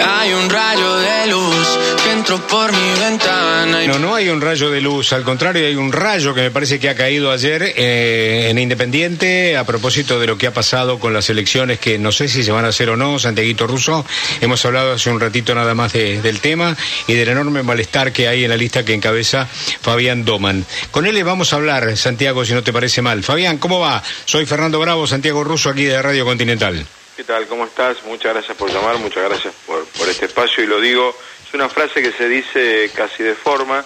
Hay un rayo de luz que entró por mi ventana. No, no hay un rayo de luz, al contrario, hay un rayo que me parece que ha caído ayer eh, en Independiente a propósito de lo que ha pasado con las elecciones que no sé si se van a hacer o no, Santiaguito Russo. Hemos hablado hace un ratito nada más del tema y del enorme malestar que hay en la lista que encabeza Fabián Doman. Con él le vamos a hablar, Santiago, si no te parece mal. Fabián, ¿cómo va? Soy Fernando Bravo, Santiago Russo, aquí de Radio Continental. ¿Qué tal? ¿Cómo estás? Muchas gracias por llamar, muchas gracias por, por este espacio y lo digo, es una frase que se dice casi de forma,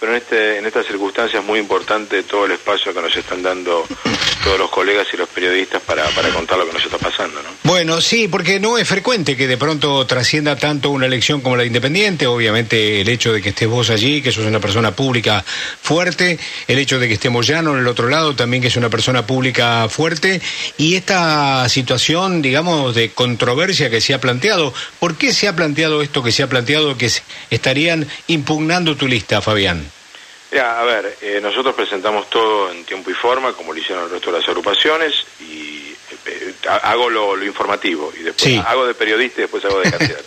pero en, este, en estas circunstancias es muy importante todo el espacio que nos están dando todos los colegas y los periodistas para, para contar lo que nos está pasando. ¿no? Bueno, sí, porque no es frecuente que de pronto trascienda tanto una elección como la Independiente. Obviamente el hecho de que estés vos allí, que sos una persona pública fuerte, el hecho de que estemos Llano en el otro lado, también que es una persona pública fuerte, y esta situación, digamos, de controversia que se ha planteado. ¿Por qué se ha planteado esto que se ha planteado que estarían impugnando tu lista, Fabián? Ya, a ver, eh, nosotros presentamos todo en tiempo y forma, como lo hicieron el resto de las agrupaciones, y eh, hago lo, informativo, y después hago de periodista y después hago de candidato.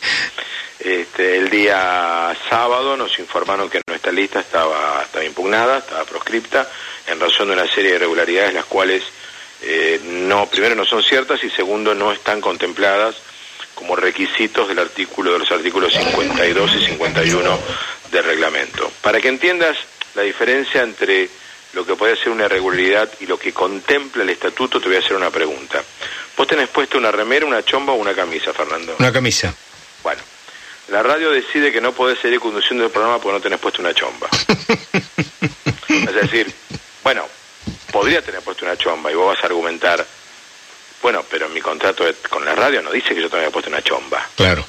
este, el día sábado nos informaron que nuestra lista estaba, estaba impugnada, estaba proscripta, en razón de una serie de irregularidades las cuales eh, no, primero no son ciertas y segundo no están contempladas como requisitos del artículo de los artículos 52 y 51 del reglamento. Para que entiendas la diferencia entre lo que puede ser una irregularidad y lo que contempla el estatuto, te voy a hacer una pregunta. ¿Vos tenés puesto una remera, una chomba o una camisa, Fernando? Una camisa. Bueno, la radio decide que no podés seguir conduciendo el programa porque no tenés puesto una chomba. es decir, bueno, podría tener puesto una chomba y vos vas a argumentar, bueno, pero mi contrato con la radio no dice que yo tenga puesto una chomba. Claro.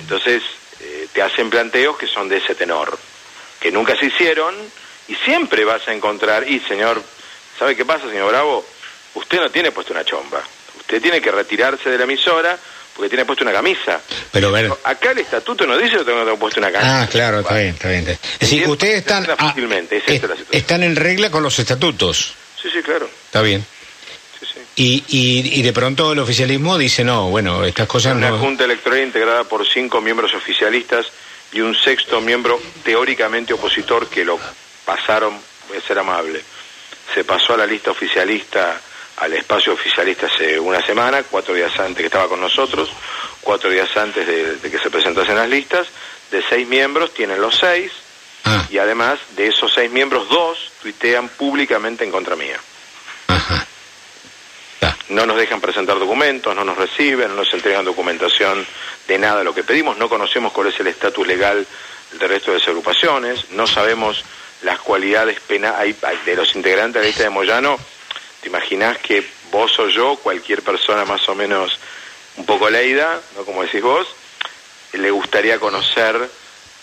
Entonces, eh, te hacen planteos que son de ese tenor que nunca se hicieron y siempre vas a encontrar, y señor, ¿sabe qué pasa, señor Bravo? Usted no tiene puesto una chomba, usted tiene que retirarse de la emisora porque tiene puesto una camisa. Pero ver... Acá el estatuto no dice que tengo puesto una camisa. Ah, claro, está bien, está bien. Es decir, ustedes están, ah, están en regla con los estatutos. Sí, sí, claro. Está bien. Sí, sí. Y, y, y, de pronto el oficialismo dice, no, bueno, estas cosas una no... Una junta electoral integrada por cinco miembros oficialistas y un sexto miembro teóricamente opositor que lo pasaron, voy a ser amable, se pasó a la lista oficialista, al espacio oficialista hace una semana, cuatro días antes que estaba con nosotros, cuatro días antes de, que se presentasen las listas, de seis miembros tienen los seis, ah. y además de esos seis miembros, dos tuitean públicamente en contra mía. No nos dejan presentar documentos, no nos reciben, no nos entregan documentación de nada de lo que pedimos, no conocemos cuál es el estatus legal del resto de las agrupaciones, no sabemos las cualidades penales de los integrantes de la lista de Moyano. ¿Te imaginas que vos o yo, cualquier persona más o menos un poco leída, ¿no? como decís vos, le gustaría conocer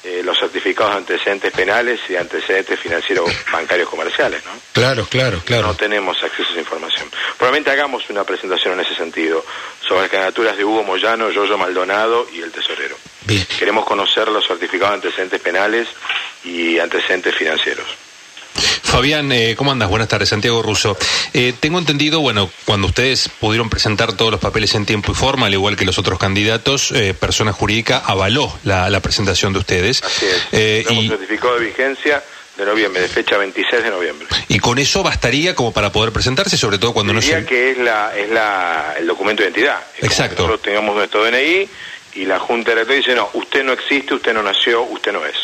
eh, los certificados de antecedentes penales y antecedentes financieros bancarios comerciales, ¿no? Claro, claro, claro. No tenemos acceso a esa información. Probablemente hagamos una presentación en ese sentido sobre las candidaturas de Hugo Moyano, Yoyo Maldonado y el tesorero. Bien. Queremos conocer los certificados de antecedentes penales y antecedentes financieros. Fabián, eh, ¿cómo andas? Buenas tardes, Santiago Russo. Eh, tengo entendido, bueno, cuando ustedes pudieron presentar todos los papeles en tiempo y forma, al igual que los otros candidatos, eh, persona jurídica avaló la, presentación de ustedes. Así es. Eh, y... certificado de vigencia de noviembre, de fecha 26 de noviembre. ¿Y con eso bastaría como para poder presentarse, sobre todo cuando Diría no se... que es, la, es la, el documento de identidad. Exacto. nosotros tengamos nuestro DNI y la Junta Electoral dice, no, usted no existe, usted no nació, usted no es.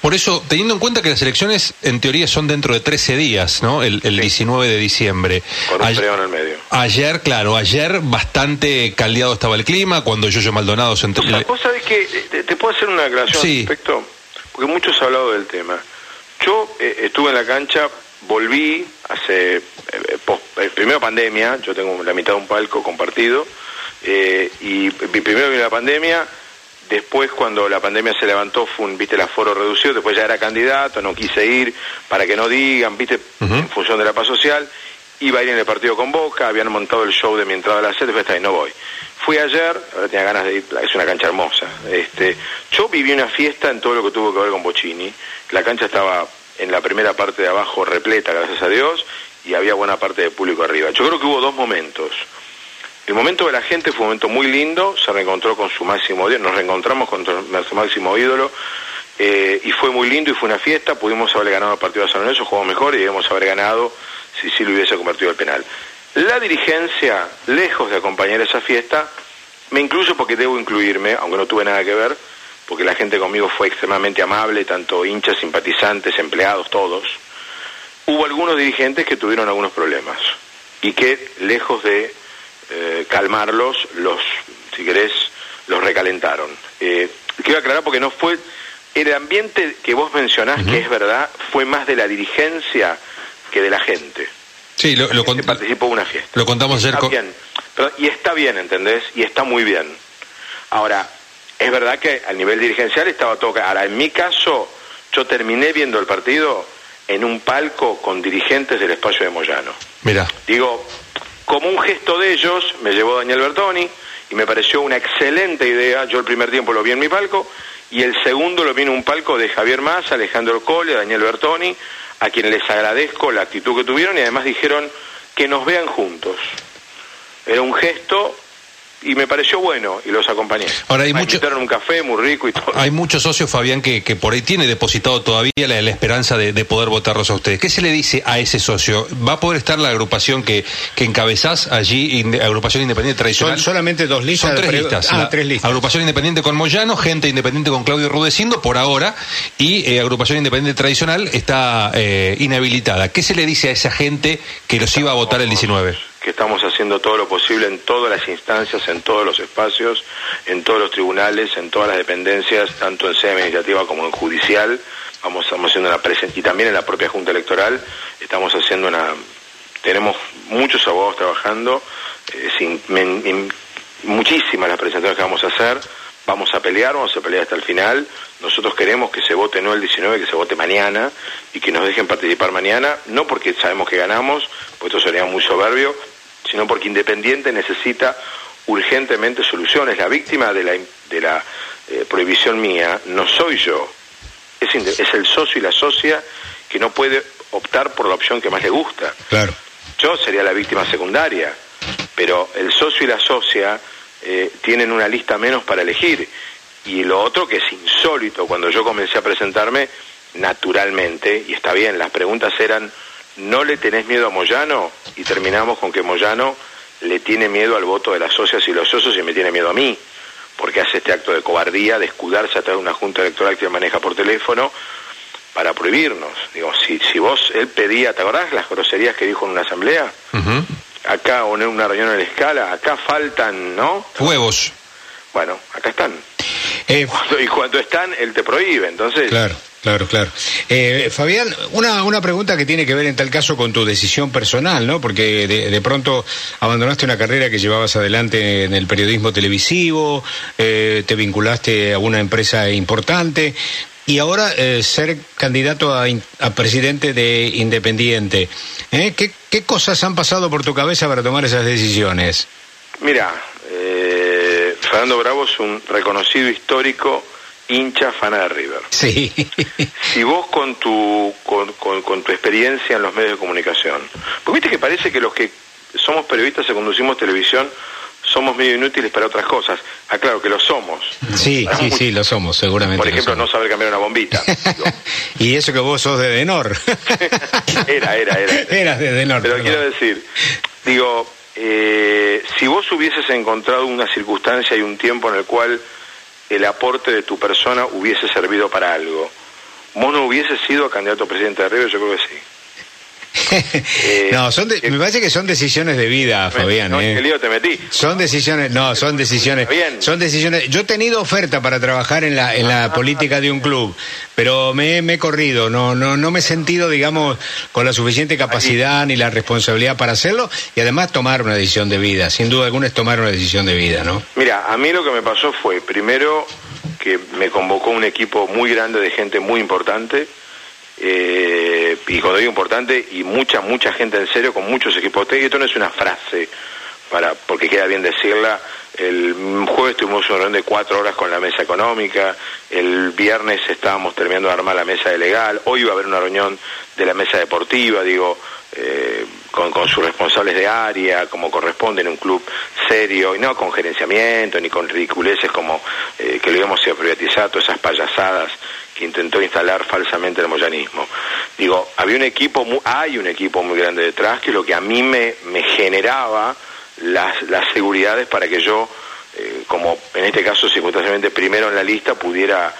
Por eso, teniendo en cuenta que las elecciones en teoría son dentro de 13 días, ¿no? El, 19 de diciembre. Con un en el medio. Ayer, claro, ayer bastante caldeado estaba el clima, cuando yo Maldonado se enteró... Vos sabés que, te, puedo hacer una aclaración al respecto, porque muchos han hablado del tema. Yo eh, estuve en la cancha, volví hace, eh, eh, primero pandemia, yo tengo la mitad de un palco compartido, eh, y primero vino la pandemia, después cuando la pandemia se levantó fue un, viste, el aforo reducido, después ya era candidato, no quise ir para que no digan, viste, en función de la paz social, iba a ir en el partido con Boca, habían montado el show de mi entrada a la sede, después ahí no voy. Fui ayer, ahora tenía ganas de ir, es una cancha hermosa. Este, yo viví una fiesta en todo lo que tuvo que ver con Bocini, la cancha estaba en la primera parte de abajo repleta, gracias a Dios, y había buena parte del público arriba. Yo creo que hubo dos momentos El momento de la gente fue un momento muy lindo, se reencontró con su máximo ídolo, nos reencontramos con nuestro máximo ídolo, eh, y fue muy lindo y fue una fiesta, pudimos haber ganado el partido de San Lorenzo, jugamos mejor y debemos haber ganado si sí lo hubiese convertido el penal. La dirigencia, lejos de acompañar esa fiesta, me incluyo porque debo incluirme, aunque no tuve nada que ver, porque la gente conmigo fue extremadamente amable, tanto hinchas, simpatizantes, empleados, todos. Hubo algunos dirigentes que tuvieron algunos problemas y que, lejos de eh, calmarlos, los, si querés, los recalentaron. Eh, quiero aclarar porque no fue el ambiente que vos mencionás, que es verdad, fue más de la dirigencia que de la gente. Sí, lo, lo participó una fiesta. Lo contamos ayer. Bien, y está bien, ¿entendés? Y está muy bien. Ahora, es verdad que al nivel dirigencial estaba todo... Ahora, en mi caso, yo terminé viendo el partido en un palco con dirigentes del espacio de Moyano. Mira. Digo, como un gesto de ellos, me llevó Daniel Bertoni y me pareció una excelente idea. Yo el primer tiempo lo vi en mi palco y el segundo lo vi en un palco de Javier Más, Alejandro Cole, Daniel Bertoni, a quienes les agradezco la actitud que tuvieron y además dijeron que nos vean juntos. Era un gesto y me pareció bueno y los acompañé. Ahora hay muchos un café muy rico y todo. Hay muchos socios, Fabián, que, que por ahí tiene depositado todavía la, esperanza de, poder votarlos a ustedes. ¿Qué se le dice a ese socio? ¿Va a poder estar la agrupación que, que encabezás allí, agrupación independiente tradicional? Son solamente dos listas. Son tres listas. Ah, tres listas. Agrupación independiente con Moyano, gente independiente con Claudio Rudecindo por ahora y eh, agrupación independiente tradicional está eh, inhabilitada. ¿Qué se le dice a esa gente que los iba a votar el 19? Que estamos haciendo todo lo posible en todas las instancias, en todos los espacios, en todos los tribunales, en todas las dependencias, tanto en sede administrativa como en judicial. Vamos, estamos haciendo una presencia y también en la propia Junta Electoral estamos haciendo una. Tenemos muchos abogados trabajando, eh, muchísimas las presentaciones que vamos a hacer. Vamos a pelear, vamos a pelear hasta el final. Nosotros queremos que se vote no el 19, que se vote mañana y que nos dejen participar mañana, no porque sabemos que ganamos, pues esto sería muy soberbio, sino porque Independiente necesita urgentemente soluciones. La víctima de la, de la eh, prohibición mía no soy yo, es, es el socio y la socia que no puede optar por la opción que más le gusta. Claro. Yo sería la víctima secundaria, pero el socio y la socia eh, tienen una lista menos para elegir. Y lo otro que es insólito, cuando yo comencé a presentarme, naturalmente, y está bien, las preguntas eran ¿no le tenés miedo a Moyano? Y terminamos con que Moyano le tiene miedo al voto de las socias y los socios y me tiene miedo a mí, porque hace este acto de cobardía, de escudarse atrás de una junta electoral que maneja por teléfono para prohibirnos. Digo, si, si vos, él pedía, ¿te acordás las groserías que dijo en una asamblea? Acá, o en una reunión en la escala, acá faltan, ¿no? Huevos. Bueno, acá están. Eh, y cuando están, él te prohíbe, entonces... Claro. Claro, claro. Eh, Fabián, una, una pregunta que tiene que ver en tal caso con tu decisión personal, ¿no? Porque de, pronto abandonaste una carrera que llevabas adelante en el periodismo televisivo, eh, te vinculaste a una empresa importante y ahora eh, ser candidato a, presidente de Independiente. ¿Qué, ¿Qué cosas han pasado por tu cabeza para tomar esas decisiones? Mira, Fernando Bravo es un reconocido histórico hincha fana de River. Sí. Si vos con tu, con, con, tu experiencia en los medios de comunicación, porque viste que parece que los que somos periodistas y conducimos televisión somos medio inútiles para otras cosas. Ah, claro que lo somos. Sí, sí, sí, lo somos, seguramente. Por ejemplo, no saber cambiar una bombita. y eso que vos sos de Denor. era, era, era. Eras de Denor. Pero quiero decir, digo, eh, si vos hubieses encontrado una circunstancia y un tiempo en el cual el aporte de tu persona hubiese servido para algo. ¿Vos no hubieses sido candidato a presidente de River? Yo creo que sí. Eh, no, son me parece que son decisiones de vida, Fabián. No, ¿eh? lío te metí? Son decisiones, no, son decisiones. Son decisiones. Yo he tenido oferta para trabajar en la en la ah. política de un club, pero me, he corrido. No, no, no me he sentido, digamos, con la suficiente capacidad ni la responsabilidad para hacerlo y además tomar una decisión de vida. Sin duda alguna es tomar una decisión de vida, ¿no? Mira, a mí lo que me pasó fue primero que me convocó un equipo muy grande de gente muy importante eh, y cuando digo importante, y mucha, mucha gente en serio, con muchos equipos. Técnicos, esto no es una frase, para porque queda bien decirla, el jueves tuvimos una reunión de cuatro horas con la mesa económica, el viernes estábamos terminando de armar la mesa de legal, hoy va a haber una reunión de la mesa deportiva, digo, eh, con, sus responsables de área, como corresponde en un club serio, y no con gerenciamiento, ni con ridiculeces como eh, que lo íbamos a privatizar, todas esas payasadas que intentó instalar falsamente el moyanismo. Digo, había un equipo, hay un equipo muy grande detrás, que lo que a mí me, me generaba las, las seguridades para que yo, eh, como en este caso circunstancialmente primero en la lista, pudiera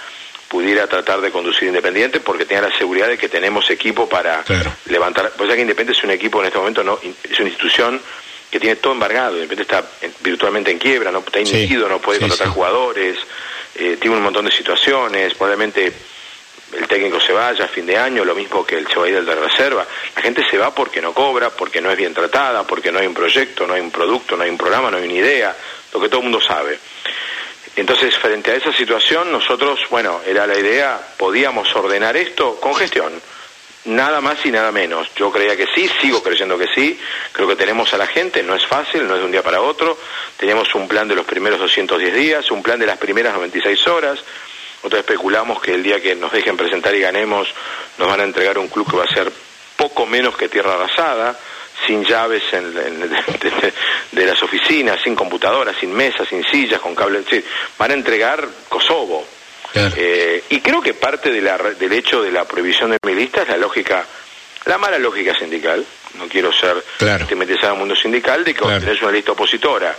pudiera tratar de conducir Independiente porque tenía la seguridad de que tenemos equipo para levantar. Pues ya que Independiente es un equipo en este momento, no es una institución que tiene todo embargado. Independiente está virtualmente en quiebra, no está inicio, no puede contratar jugadores, eh, tiene un montón de situaciones, probablemente el técnico se vaya a fin de año, lo mismo que el se va a ir del de reserva. La gente se va porque no cobra, porque no es bien tratada, porque no hay un proyecto, no hay un producto, no hay un programa, no hay una idea, lo que todo el mundo sabe. Entonces, frente a esa situación, nosotros, bueno, era la idea, podíamos ordenar esto con gestión, nada más y nada menos. Yo creía que sí, sigo creyendo que sí, creo que tenemos a la gente, no es fácil, no es de un día para otro, tenemos un plan de los primeros 210 días, un plan de las primeras 96 horas, nosotros especulamos que el día que nos dejen presentar y ganemos, nos van a entregar un club que va a ser poco menos que tierra arrasada, sin llaves en, de, las oficinas, sin computadoras, sin mesas, sin sillas, con cables. van a entregar Kosovo. Eh, y creo que parte de la, del hecho de la prohibición de mi lista es la lógica, la mala lógica sindical. No quiero ser claro. te metes al mundo sindical de que claro. tenés una lista opositora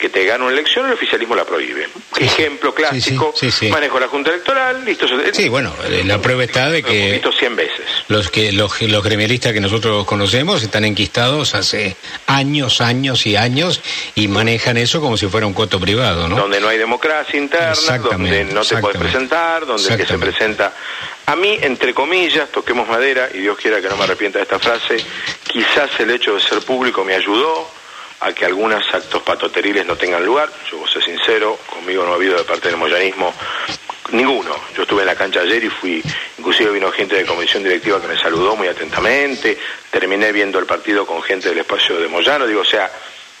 que te gana una elección, el oficialismo la prohíbe. Ejemplo clásico, manejo la Junta Electoral, listo. Sí, bueno, eh, la prueba está de que... Visto 100 veces. Los, que, los, los gremialistas que nosotros conocemos están enquistados hace años, años y años y manejan eso como si fuera un coto privado, ¿no? Donde no hay democracia interna, donde no te puedes presentar, donde el que se presenta... A mí, entre comillas, toquemos madera, y Dios quiera que no me arrepienta de esta frase, quizás el hecho de ser público me ayudó, a que algunos actos patoteriles no tengan lugar. Yo voy a ser sincero, conmigo no ha habido de parte del moyanismo ninguno. Yo estuve en la cancha ayer y fui, inclusive vino gente de comisión directiva que me saludó muy atentamente, terminé viendo el partido con gente del espacio de Moyano, digo, o sea,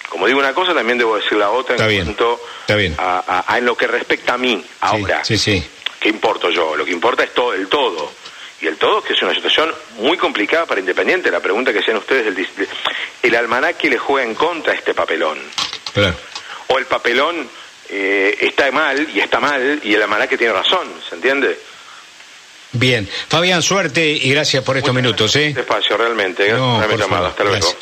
como digo una cosa, también debo decir la otra en cuanto A, en lo que respecta a mí ahora. Sí, sí, ¿Qué importo yo? Lo que importa es todo, el todo y el todo, que es una situación muy complicada para Independiente. La pregunta que sean ustedes, el, el almanaque le juega en contra a este papelón. O el papelón eh, está mal y está mal y el almanaque tiene razón, ¿se entiende? Bien, Fabián, suerte y gracias por estos minutos. ¿eh? Despacio, realmente. No, realmente Hasta luego.